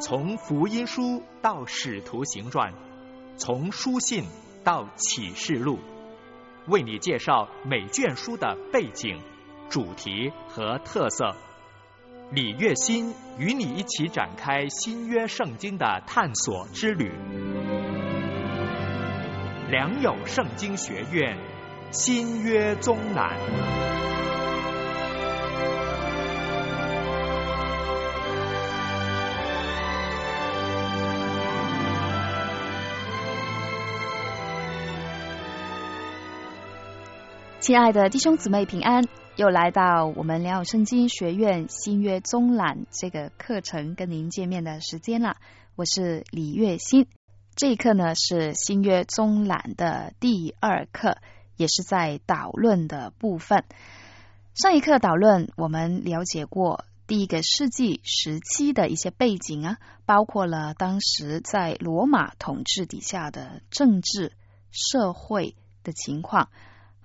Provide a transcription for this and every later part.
从福音书到使徒行传，从书信到启示录，为你介绍每卷书的背景、主题和特色。李月新与你一起展开新约圣经的探索之旅。良友圣经学院新约宗览。亲爱的弟兄姊妹平安，又来到我们良友圣经学院新约中览这个课程跟您见面的时间了。我是李月心，这一课呢是新约中览的第二课，也是在导论的部分。上一课导论我们了解过第一个世纪时期的一些背景啊，包括了当时在罗马统治底下的政治社会的情况。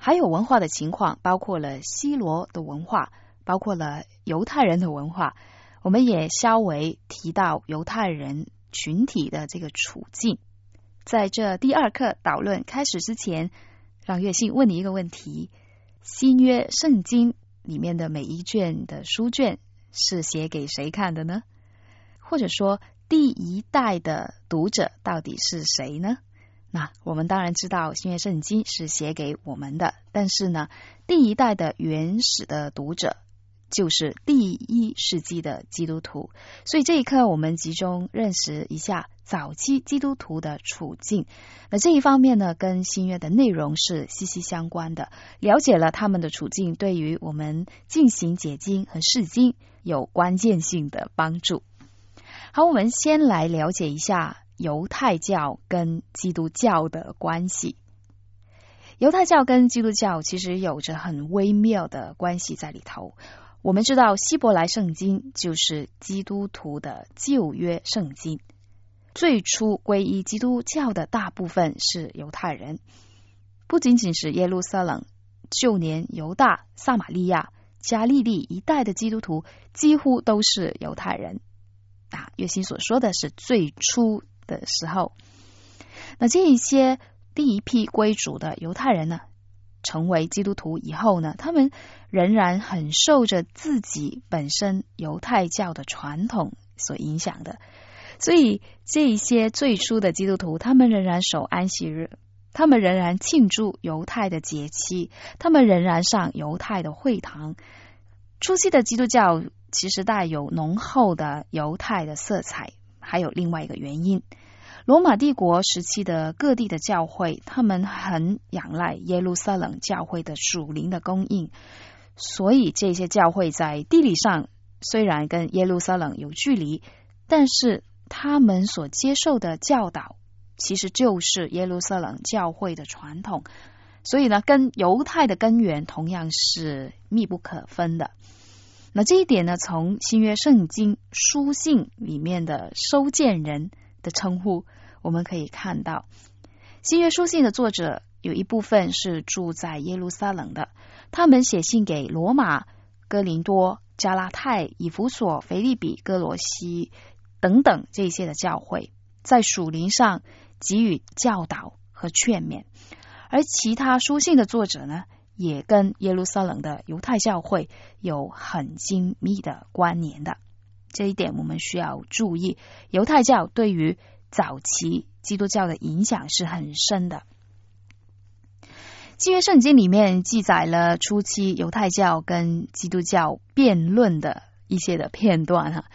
还有文化的情况，包括了西罗的文化，包括了犹太人的文化。我们也稍微提到犹太人群体的这个处境。在这第二课导论开始之前，让月信问你一个问题：新约圣经里面的每一卷的书卷是写给谁看的呢？或者说，第一代的读者到底是谁呢？那我们当然知道新约圣经是写给我们的，但是呢，第一代的原始的读者就是第一世纪的基督徒，所以这一刻我们集中认识一下早期基督徒的处境。那这一方面呢，跟新约的内容是息息相关的。了解了他们的处境，对于我们进行解经和释经有关键性的帮助。好，我们先来了解一下。犹太教跟基督教的关系，犹太教跟基督教其实有着很微妙的关系在里头。我们知道希伯来圣经就是基督徒的旧约圣经，最初皈依基督教的大部分是犹太人，不仅仅是耶路撒冷、旧年犹大、撒玛利亚、加利利一带的基督徒，几乎都是犹太人。啊，月心所说的是最初。的时候，那这一些第一批归主的犹太人呢，成为基督徒以后呢，他们仍然很受着自己本身犹太教的传统所影响的，所以这一些最初的基督徒，他们仍然守安息日，他们仍然庆祝犹太的节期，他们仍然上犹太的会堂。初期的基督教其实带有浓厚的犹太的色彩。还有另外一个原因，罗马帝国时期的各地的教会，他们很仰赖耶路撒冷教会的属灵的供应，所以这些教会在地理上虽然跟耶路撒冷有距离，但是他们所接受的教导其实就是耶路撒冷教会的传统，所以呢，跟犹太的根源同样是密不可分的。那这一点呢，从新约圣经书信里面的收件人的称呼，我们可以看到，新约书信的作者有一部分是住在耶路撒冷的，他们写信给罗马、哥林多、加拉太、以弗所、腓利比、哥罗西等等这些的教会，在属灵上给予教导和劝勉，而其他书信的作者呢？也跟耶路撒冷的犹太教会有很精密的关联的，这一点我们需要注意。犹太教对于早期基督教的影响是很深的。新约圣经里面记载了初期犹太教跟基督教辩论的一些的片段哈。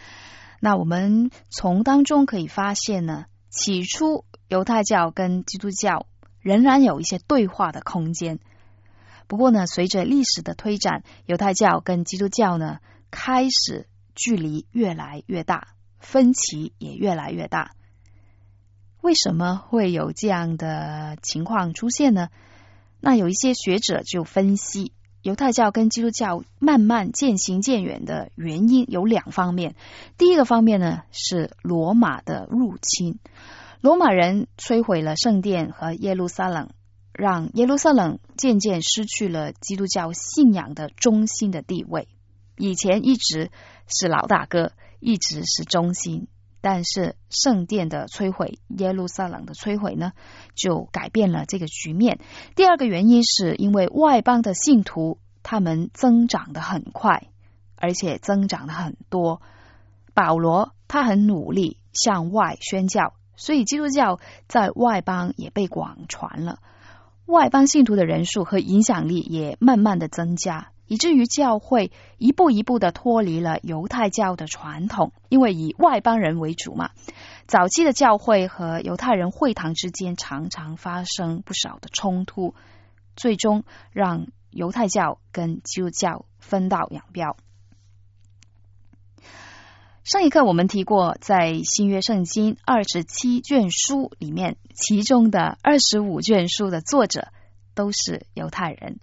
那我们从当中可以发现呢，起初犹太教跟基督教仍然有一些对话的空间。不过呢，随着历史的推展，犹太教跟基督教呢开始距离越来越大，分歧也越来越大。为什么会有这样的情况出现呢？那有一些学者就分析，犹太教跟基督教慢慢渐行渐远的原因有两方面。第一个方面呢是罗马的入侵，罗马人摧毁了圣殿和耶路撒冷。让耶路撒冷渐渐失去了基督教信仰的中心的地位。以前一直是老大哥，一直是中心，但是圣殿的摧毁，耶路撒冷的摧毁呢，就改变了这个局面。第二个原因是因为外邦的信徒他们增长的很快，而且增长的很多。保罗他很努力向外宣教，所以基督教在外邦也被广传了。外邦信徒的人数和影响力也慢慢的增加。以至于教会一步一步的脱离了犹太教的传统，因为以外邦人为主嘛。早期的教会和犹太人会堂之间常常发生不少的冲突，最终让犹太教跟基督教分道扬镳。上一课我们提过，在新约圣经二十七卷书里面，其中的二十五卷书的作者都是犹太人。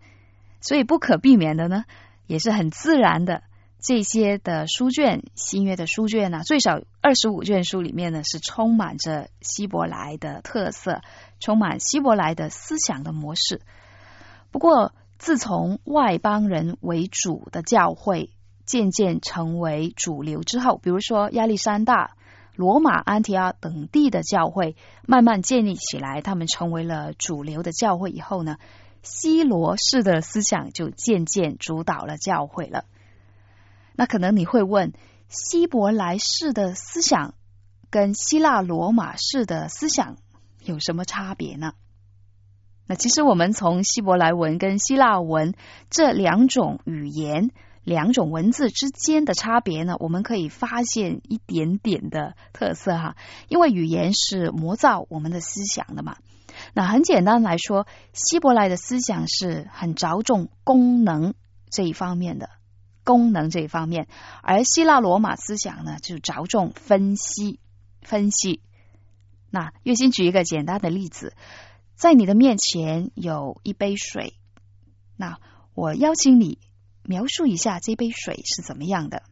所以不可避免的呢，也是很自然的。这些的书卷，新约的书卷呢，最少二十五卷书里面呢，是充满着希伯来的特色，充满希伯来的思想的模式。不过，自从外邦人为主的教会渐渐成为主流之后，比如说亚历山大、罗马、安提阿等地的教会慢慢建立起来，他们成为了主流的教会以后呢。希罗式的思想就渐渐主导了教会了。那可能你会问，希伯来式的思想跟希腊罗马式的思想有什么差别呢？那其实我们从希伯来文跟希腊文这两种语言、两种文字之间的差别呢，我们可以发现一点点的特色哈。因为语言是模造我们的思想的嘛。那很简单来说，希伯来的思想是很着重功能这一方面的，功能这一方面；而希腊罗马思想呢，就着重分析分析。那月心举一个简单的例子，在你的面前有一杯水，那我邀请你描述一下这杯水是怎么样的。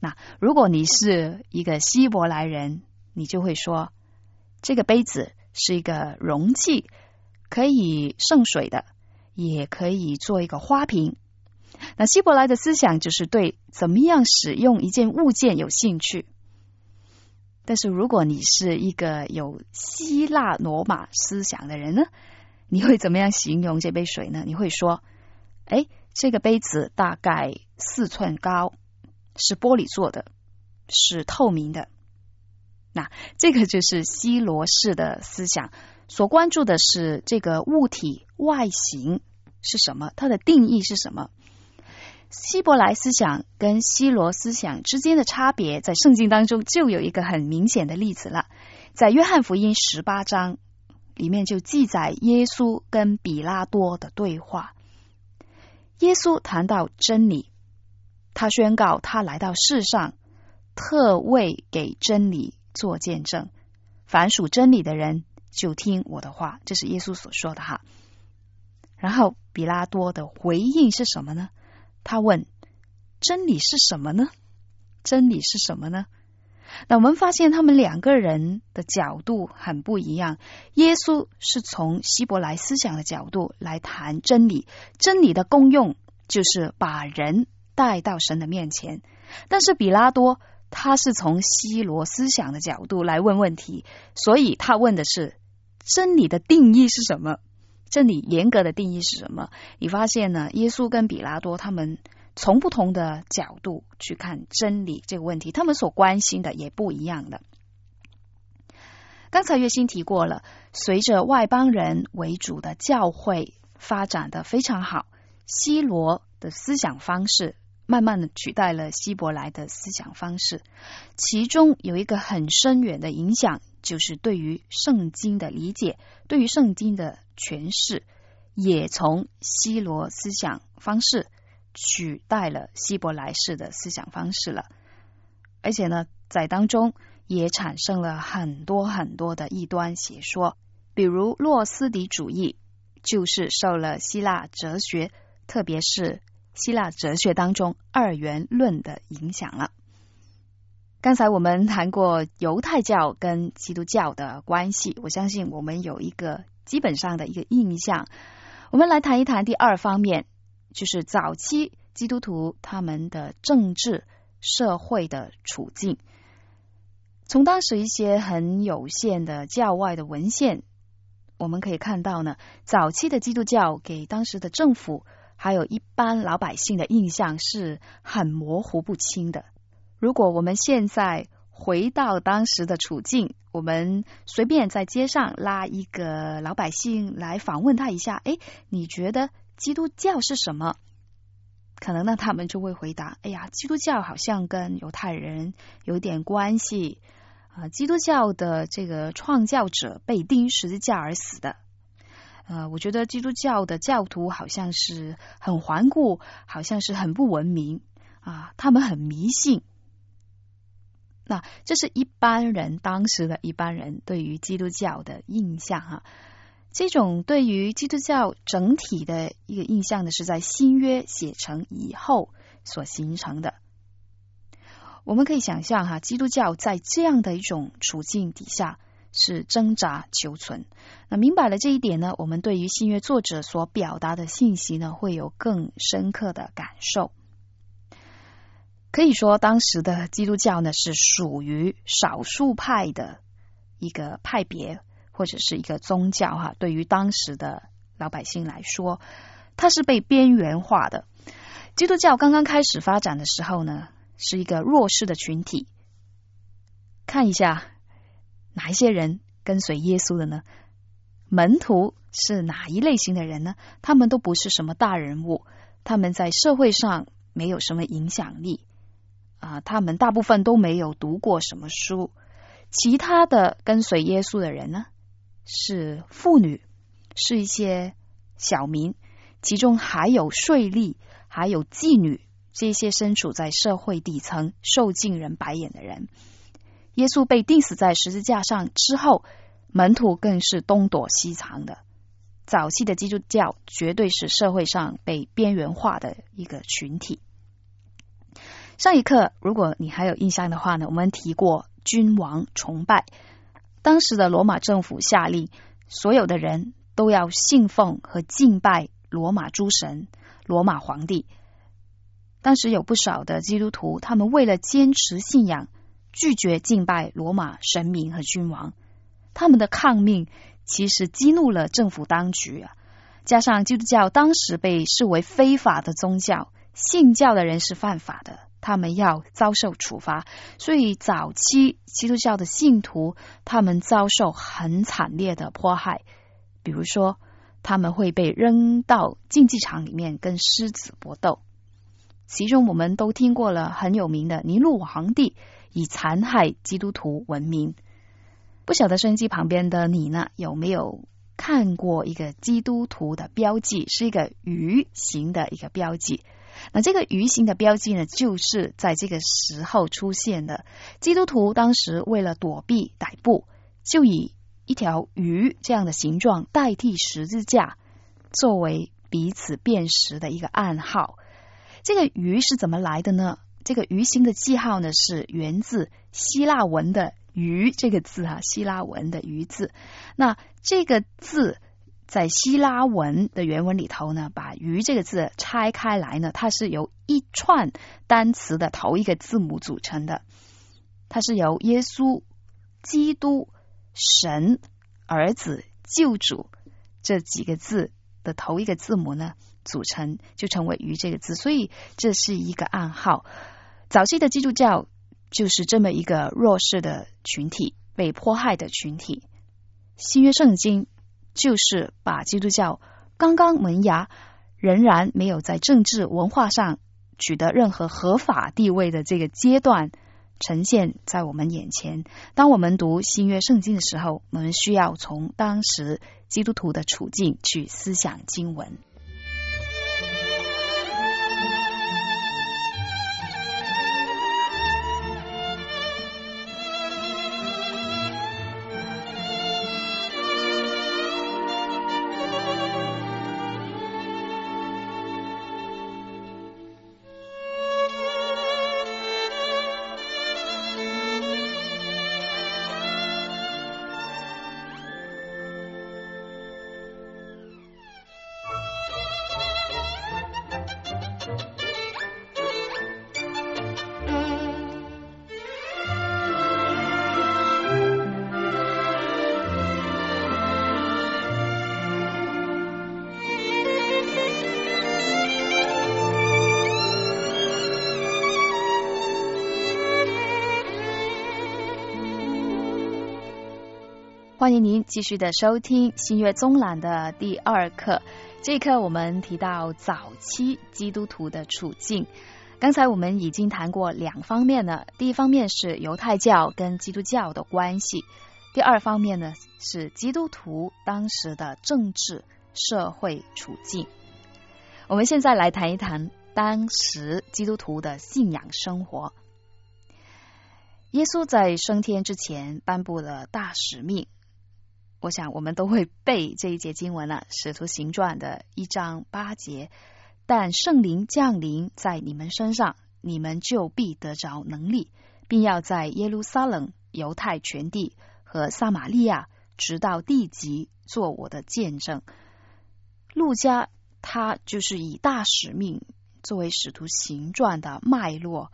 那如果你是一个希伯来人，你就会说这个杯子。是一个容器，可以盛水的，也可以做一个花瓶。那希伯来的思想就是对怎么样使用一件物件有兴趣。但是如果你是一个有希腊罗马思想的人呢，你会怎么样形容这杯水呢？你会说：“哎，这个杯子大概四寸高，是玻璃做的，是透明的。”那这个就是希罗式的思想，所关注的是这个物体外形是什么，它的定义是什么。希伯来思想跟希罗思想之间的差别，在圣经当中就有一个很明显的例子了，在约翰福音十八章里面就记载耶稣跟比拉多的对话。耶稣谈到真理，他宣告他来到世上，特为给真理。做见证，凡属真理的人就听我的话，这是耶稣所说的哈。然后比拉多的回应是什么呢？他问：“真理是什么呢？真理是什么呢？”那我们发现他们两个人的角度很不一样。耶稣是从希伯来思想的角度来谈真理，真理的功用就是把人带到神的面前。但是比拉多。他是从希罗思想的角度来问问题，所以他问的是真理的定义是什么？真理严格的定义是什么？你发现呢？耶稣跟比拉多他们从不同的角度去看真理这个问题，他们所关心的也不一样的。刚才月星提过了，随着外邦人为主的教会发展的非常好，希罗的思想方式。慢慢的取代了希伯来的思想方式，其中有一个很深远的影响，就是对于圣经的理解，对于圣经的诠释，也从希罗思想方式取代了希伯来式的思想方式了。而且呢，在当中也产生了很多很多的异端邪说，比如洛斯底主义，就是受了希腊哲学，特别是。希腊哲学当中二元论的影响了。刚才我们谈过犹太教跟基督教的关系，我相信我们有一个基本上的一个印象。我们来谈一谈第二方面，就是早期基督徒他们的政治社会的处境。从当时一些很有限的教外的文献，我们可以看到呢，早期的基督教给当时的政府还有一般老百姓的印象是很模糊不清的。如果我们现在回到当时的处境，我们随便在街上拉一个老百姓来访问他一下，哎，你觉得基督教是什么？可能呢，他们就会回答：哎呀，基督教好像跟犹太人有点关系。啊，基督教的这个创教者被钉十字架而死的。呃，我觉得基督教的教徒好像是很顽固，好像是很不文明啊，他们很迷信。那这是一般人当时的一般人对于基督教的印象哈。这种对于基督教整体的一个印象呢，是在新约写成以后所形成的。我们可以想象哈，基督教在这样的一种处境底下是挣扎求存。那明白了这一点呢，我们对于新约作者所表达的信息呢，会有更深刻的感受。可以说，当时的基督教呢，是属于少数派的一个派别，或者是一个宗教哈。对于当时的老百姓来说，它是被边缘化的。基督教刚刚开始发展的时候呢。是一个弱势的群体。看一下哪一些人跟随耶稣的呢？门徒是哪一类型的人呢？他们都不是什么大人物，他们在社会上没有什么影响力啊。他们大部分都没有读过什么书。其他的跟随耶稣的人呢，是妇女，是一些小民，其中还有税吏，还有妓女。这些身处在社会底层、受尽人白眼的人，耶稣被钉死在十字架上之后，门徒更是东躲西藏的。早期的基督教绝对是社会上被边缘化的一个群体。上一课，如果你还有印象的话呢，我们提过君王崇拜。当时的罗马政府下令，所有的人都要信奉和敬拜罗马诸神、罗马皇帝。当时有不少的基督徒，他们为了坚持信仰，拒绝敬拜罗马神明和君王。他们的抗命其实激怒了政府当局啊！加上基督教当时被视为非法的宗教，信教的人是犯法的，他们要遭受处罚。所以早期基督教的信徒，他们遭受很惨烈的迫害，比如说他们会被扔到竞技场里面跟狮子搏斗。其中我们都听过了很有名的尼禄皇帝以残害基督徒闻名。不晓得收音机旁边的你呢，有没有看过一个基督徒的标记？是一个鱼形的一个标记。那这个鱼形的标记呢，就是在这个时候出现的。基督徒当时为了躲避逮捕，就以一条鱼这样的形状代替十字架，作为彼此辨识的一个暗号。这个鱼是怎么来的呢？这个鱼形的记号呢，是源自希腊文的“鱼”这个字啊，希腊文的“鱼”字。那这个字在希腊文的原文里头呢，把“鱼”这个字拆开来呢，它是由一串单词的头一个字母组成的。它是由耶稣、基督、神、儿子、救主这几个字的头一个字母呢。组成就成为“鱼”这个字，所以这是一个暗号。早期的基督教就是这么一个弱势的群体，被迫害的群体。新约圣经就是把基督教刚刚萌芽、仍然没有在政治文化上取得任何合法地位的这个阶段呈现在我们眼前。当我们读新约圣经的时候，我们需要从当时基督徒的处境去思想经文。欢迎您继续的收听新月宗览的第二课。这一课我们提到早期基督徒的处境。刚才我们已经谈过两方面呢，第一方面是犹太教跟基督教的关系，第二方面呢是基督徒当时的政治社会处境。我们现在来谈一谈当时基督徒的信仰生活。耶稣在升天之前颁布了大使命。我想我们都会背这一节经文了，《使徒行传》的一章八节。但圣灵降临在你们身上，你们就必得着能力，并要在耶路撒冷、犹太全地和撒玛利亚，直到地极，做我的见证。路加他就是以大使命作为《使徒行传》的脉络，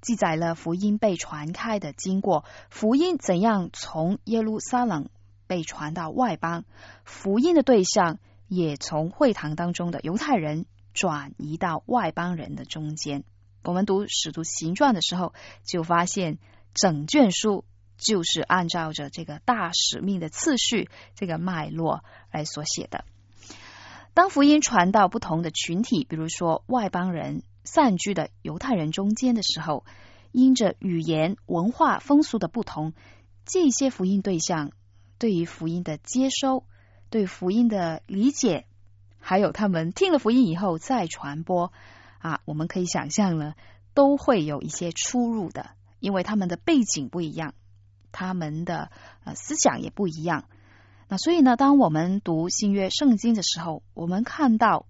记载了福音被传开的经过，福音怎样从耶路撒冷。被传到外邦，福音的对象也从会堂当中的犹太人转移到外邦人的中间。我们读《使徒行传》的时候，就发现整卷书就是按照着这个大使命的次序、这个脉络来所写的。当福音传到不同的群体，比如说外邦人散居的犹太人中间的时候，因着语言、文化、风俗的不同，这些福音对象。对于福音的接收、对福音的理解，还有他们听了福音以后再传播啊，我们可以想象呢，都会有一些出入的，因为他们的背景不一样，他们的呃思想也不一样。那所以呢，当我们读新约圣经的时候，我们看到，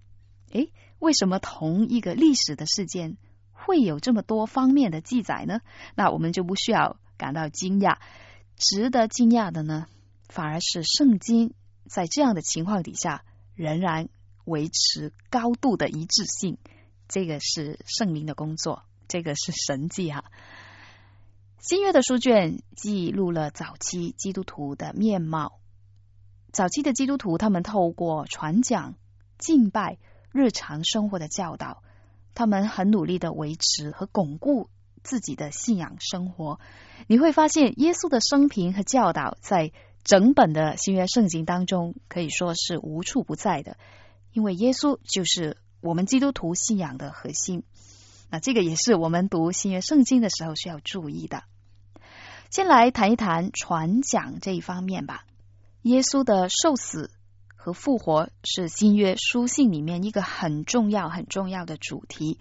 诶，为什么同一个历史的事件会有这么多方面的记载呢？那我们就不需要感到惊讶，值得惊讶的呢？反而是圣经在这样的情况底下仍然维持高度的一致性，这个是圣灵的工作，这个是神迹哈。新约的书卷记录了早期基督徒的面貌，早期的基督徒他们透过传讲、敬拜、日常生活的教导，他们很努力的维持和巩固自己的信仰生活。你会发现耶稣的生平和教导在。整本的新约圣经当中可以说是无处不在的，因为耶稣就是我们基督徒信仰的核心。那这个也是我们读新约圣经的时候需要注意的。先来谈一谈传讲这一方面吧。耶稣的受死和复活是新约书信里面一个很重要、很重要的主题。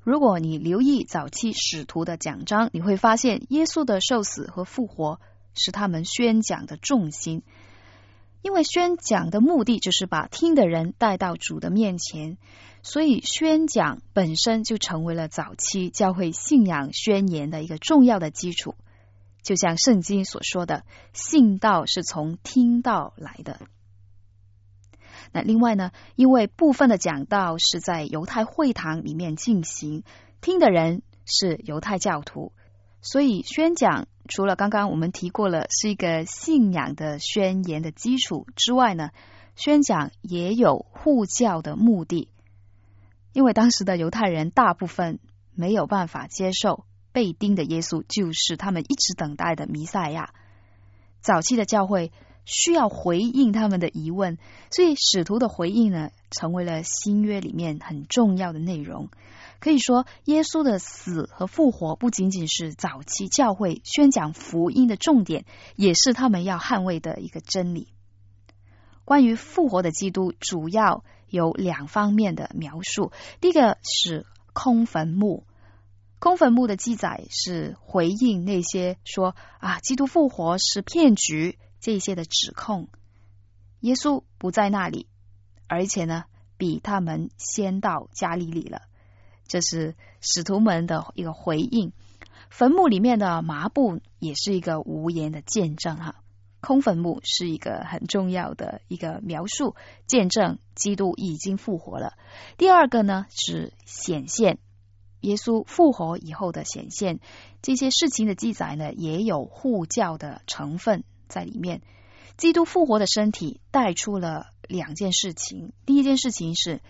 如果你留意早期使徒的讲章，你会发现耶稣的受死和复活。是他们宣讲的重心，因为宣讲的目的就是把听的人带到主的面前，所以宣讲本身就成为了早期教会信仰宣言的一个重要的基础。就像圣经所说的，信道是从听道来的。那另外呢，因为部分的讲道是在犹太会堂里面进行，听的人是犹太教徒，所以宣讲。除了刚刚我们提过了是一个信仰的宣言的基础之外呢，宣讲也有护教的目的。因为当时的犹太人大部分没有办法接受被钉的耶稣就是他们一直等待的弥赛亚。早期的教会需要回应他们的疑问，所以使徒的回应呢，成为了新约里面很重要的内容。可以说，耶稣的死和复活不仅仅是早期教会宣讲福音的重点，也是他们要捍卫的一个真理。关于复活的基督，主要有两方面的描述。第一个是空坟墓，空坟墓的记载是回应那些说啊，基督复活是骗局这些的指控。耶稣不在那里，而且呢，比他们先到加利利了。这是使徒们的一个回应。坟墓里面的麻布也是一个无言的见证哈。空坟墓是一个很重要的一个描述，见证基督已经复活了。第二个呢是显现，耶稣复活以后的显现。这些事情的记载呢也有护教的成分在里面。基督复活的身体带出了两件事情。第一件事情是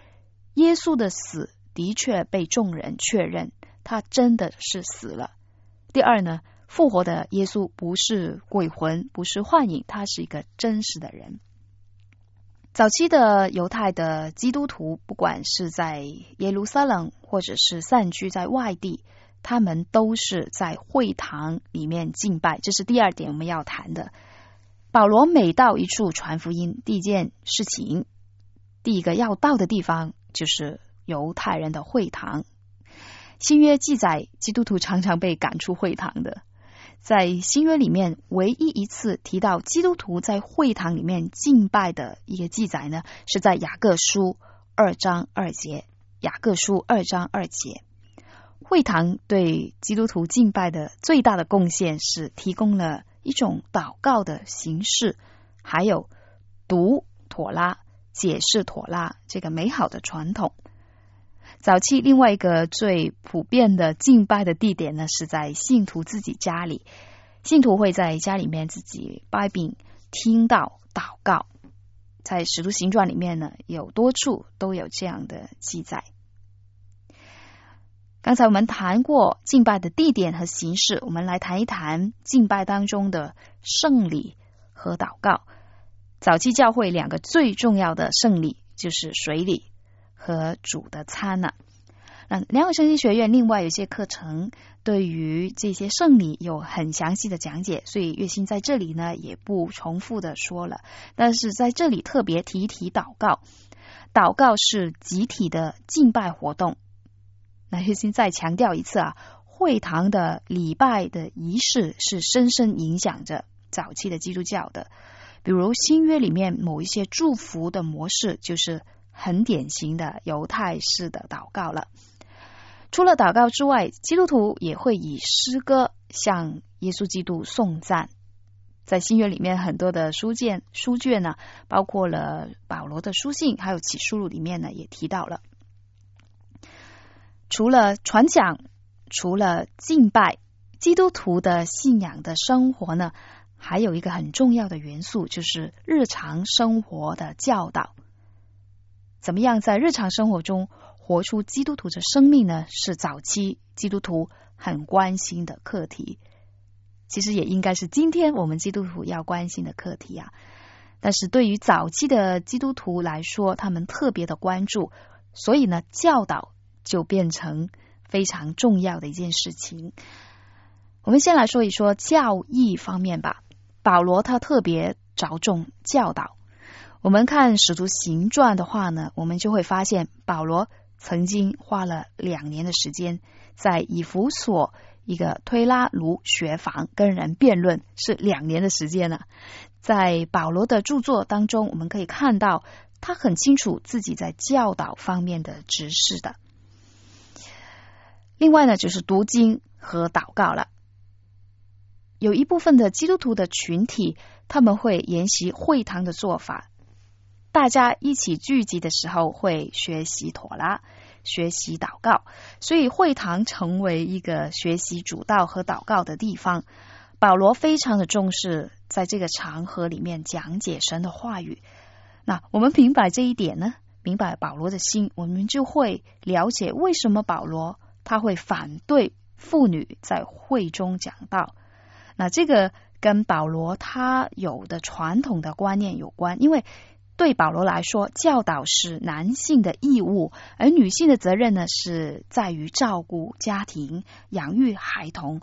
耶稣的死。的确被众人确认，他真的是死了。第二呢，复活的耶稣不是鬼魂，不是幻影，他是一个真实的人。早期的犹太的基督徒，不管是在耶路撒冷，或者是散居在外地，他们都是在会堂里面敬拜。这是第二点我们要谈的。保罗每到一处传福音，第一件事情，第一个要到的地方就是犹太人的会堂。新约记载，基督徒常常被赶出会堂的。在新约里面，唯一一次提到基督徒在会堂里面敬拜的一个记载呢，是在雅各书二章二节。雅各书二章二节，会堂对基督徒敬拜的最大的贡献是提供了一种祷告的形式，还有读妥拉、解释妥拉这个美好的传统。早期另外一个最普遍的敬拜的地点呢，是在信徒自己家里。信徒会在家里面自己拜饼、听到祷告。在使徒行传里面呢，有多处都有这样的记载。刚才我们谈过敬拜的地点和形式，我们来谈一谈敬拜当中的圣礼和祷告。早期教会两个最重要的圣礼就是水礼。和主的餐呢？那良友圣经学院另外有些课程对于这些圣礼有很详细的讲解，所以月星在这里呢也不重复的说了。但是在这里特别提一提祷告，祷告是集体的敬拜活动。那月星再强调一次啊，会堂的礼拜的仪式是深深影响着早期的基督教的。比如新约里面某一些祝福的模式就是。很典型的犹太式的祷告了。除了祷告之外，基督徒也会以诗歌向耶稣基督颂赞。在新约里面，很多的书卷书卷呢，包括了保罗的书信，还有启示录里面呢，也提到了。除了传讲，除了敬拜，基督徒的信仰的生活呢，还有一个很重要的元素，就是日常生活的教导。怎么样在日常生活中活出基督徒的生命呢？是早期基督徒很关心的课题，其实也应该是今天我们基督徒要关心的课题啊。但是对于早期的基督徒来说，他们特别的关注，所以呢，教导就变成非常重要的一件事情。我们先来说一说教义方面吧。保罗他特别着重教导。我们看《使徒行传》的话呢，我们就会发现保罗曾经花了两年的时间在以弗所一个推拉卢学房跟人辩论，是两年的时间呢。在保罗的著作当中，我们可以看到他很清楚自己在教导方面的知识的。另外呢，就是读经和祷告了。有一部分的基督徒的群体，他们会沿袭会堂的做法。大家一起聚集的时候会学习妥拉，学习祷告，所以会堂成为一个学习主道和祷告的地方。保罗非常的重视在这个场合里面讲解神的话语。那我们明白这一点呢？明白保罗的心，我们就会了解为什么保罗他会反对妇女在会中讲道。那这个跟保罗他有的传统的观念有关，因为。对保罗来说，教导是男性的义务，而女性的责任呢，是在于照顾家庭、养育孩童。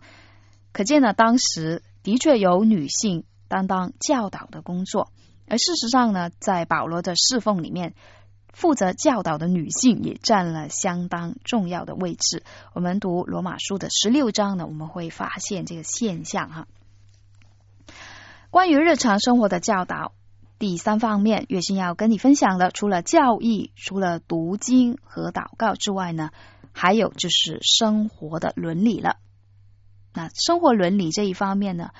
可见呢，当时的确有女性担当教导的工作，而事实上呢，在保罗的侍奉里面，负责教导的女性也占了相当重要的位置。我们读罗马书的十六章呢，我们会发现这个现象哈。关于日常生活的教导。第三方面，月星要跟你分享的，除了教义、除了读经和祷告之外呢，还有就是生活的伦理了。那生活伦理这一方面呢，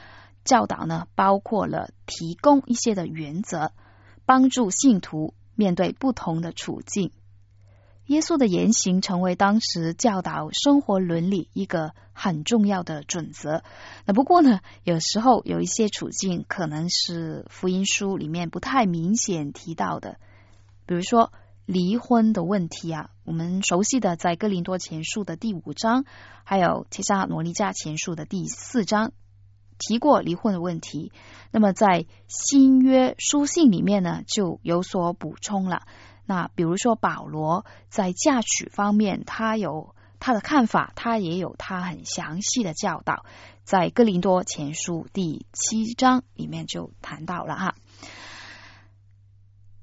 教导呢，包括了提供一些的原则，帮助信徒面对不同的处境。耶稣的言行成为当时教导生活伦理一个很重要的准则。那不过呢，有时候有一些处境可能是福音书里面不太明显提到的，比如说离婚的问题啊，我们熟悉的在哥林多前书的第五章，还有提撒罗尼迦前书的第四章提过离婚的问题。那么在新约书信里面呢，就有所补充了。那比如说保罗在嫁娶方面，他有他的看法，他也有他很详细的教导，在哥林多前书第七章里面就谈到了哈。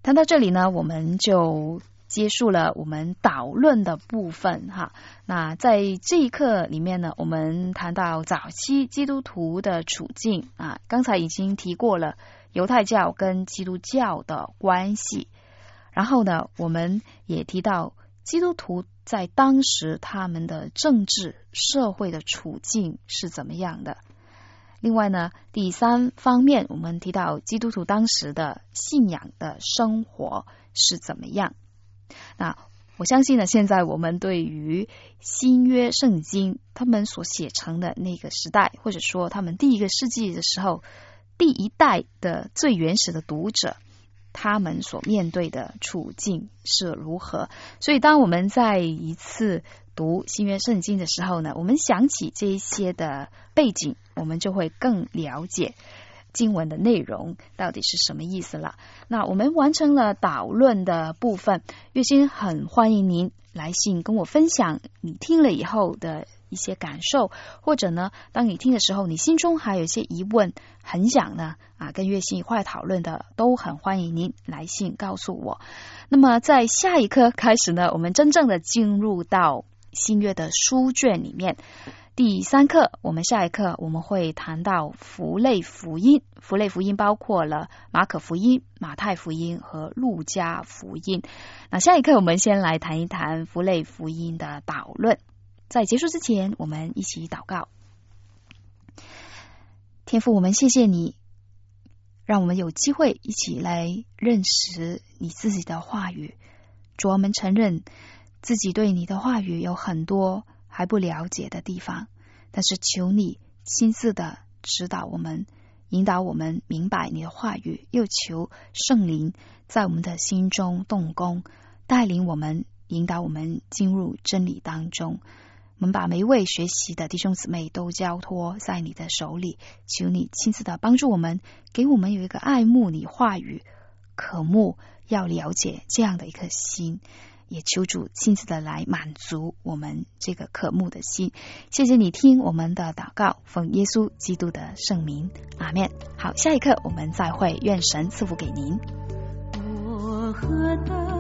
谈到这里呢，我们就结束了我们导论的部分哈。那在这一课里面呢，我们谈到早期基督徒的处境啊，刚才已经提过了犹太教跟基督教的关系。然后呢，我们也提到基督徒在当时他们的政治社会的处境是怎么样的。另外呢，第三方面，我们提到基督徒当时的信仰的生活是怎么样。那我相信呢，现在我们对于新约圣经他们所写成的那个时代，或者说他们第一个世纪的时候，第一代的最原始的读者，他们所面对的处境是如何？所以，当我们在一次读新约圣经的时候呢，我们想起这一些的背景。我们就会更了解经文的内容到底是什么意思了。那我们完成了导论的部分，月心很欢迎您来信跟我分享你听了以后的一些感受，或者呢，当你听的时候，你心中还有一些疑问，很想呢啊跟月心一块讨论的，都很欢迎您来信告诉我。那么在下一课开始呢，我们真正的进入到新月的书卷里面。第三课，我们下一课我们会谈到福类福音。福类福音包括了马可福音、马太福音和路加福音。那下一课我们先来谈一谈福类福音的导论。在结束之前，我们一起祷告。天父，我们谢谢你，让我们有机会一起来认识你自己的话语。主，我们承认自己对你的话语有很多。还不了解的地方，但是求你亲自的指导我们，引导我们明白你的话语，又求圣灵在我们的心中动工，带领我们，引导我们进入真理当中。我们把每一位学习的弟兄姊妹都交托在你的手里，求你亲自的帮助我们，给我们有一个爱慕你话语、渴慕要了解这样的一颗心。也求主亲自的来满足我们这个渴慕的心，谢谢你听我们的祷告，奉耶稣基督的圣名，阿门。好，下一刻我们再会，愿神赐福给您。我和他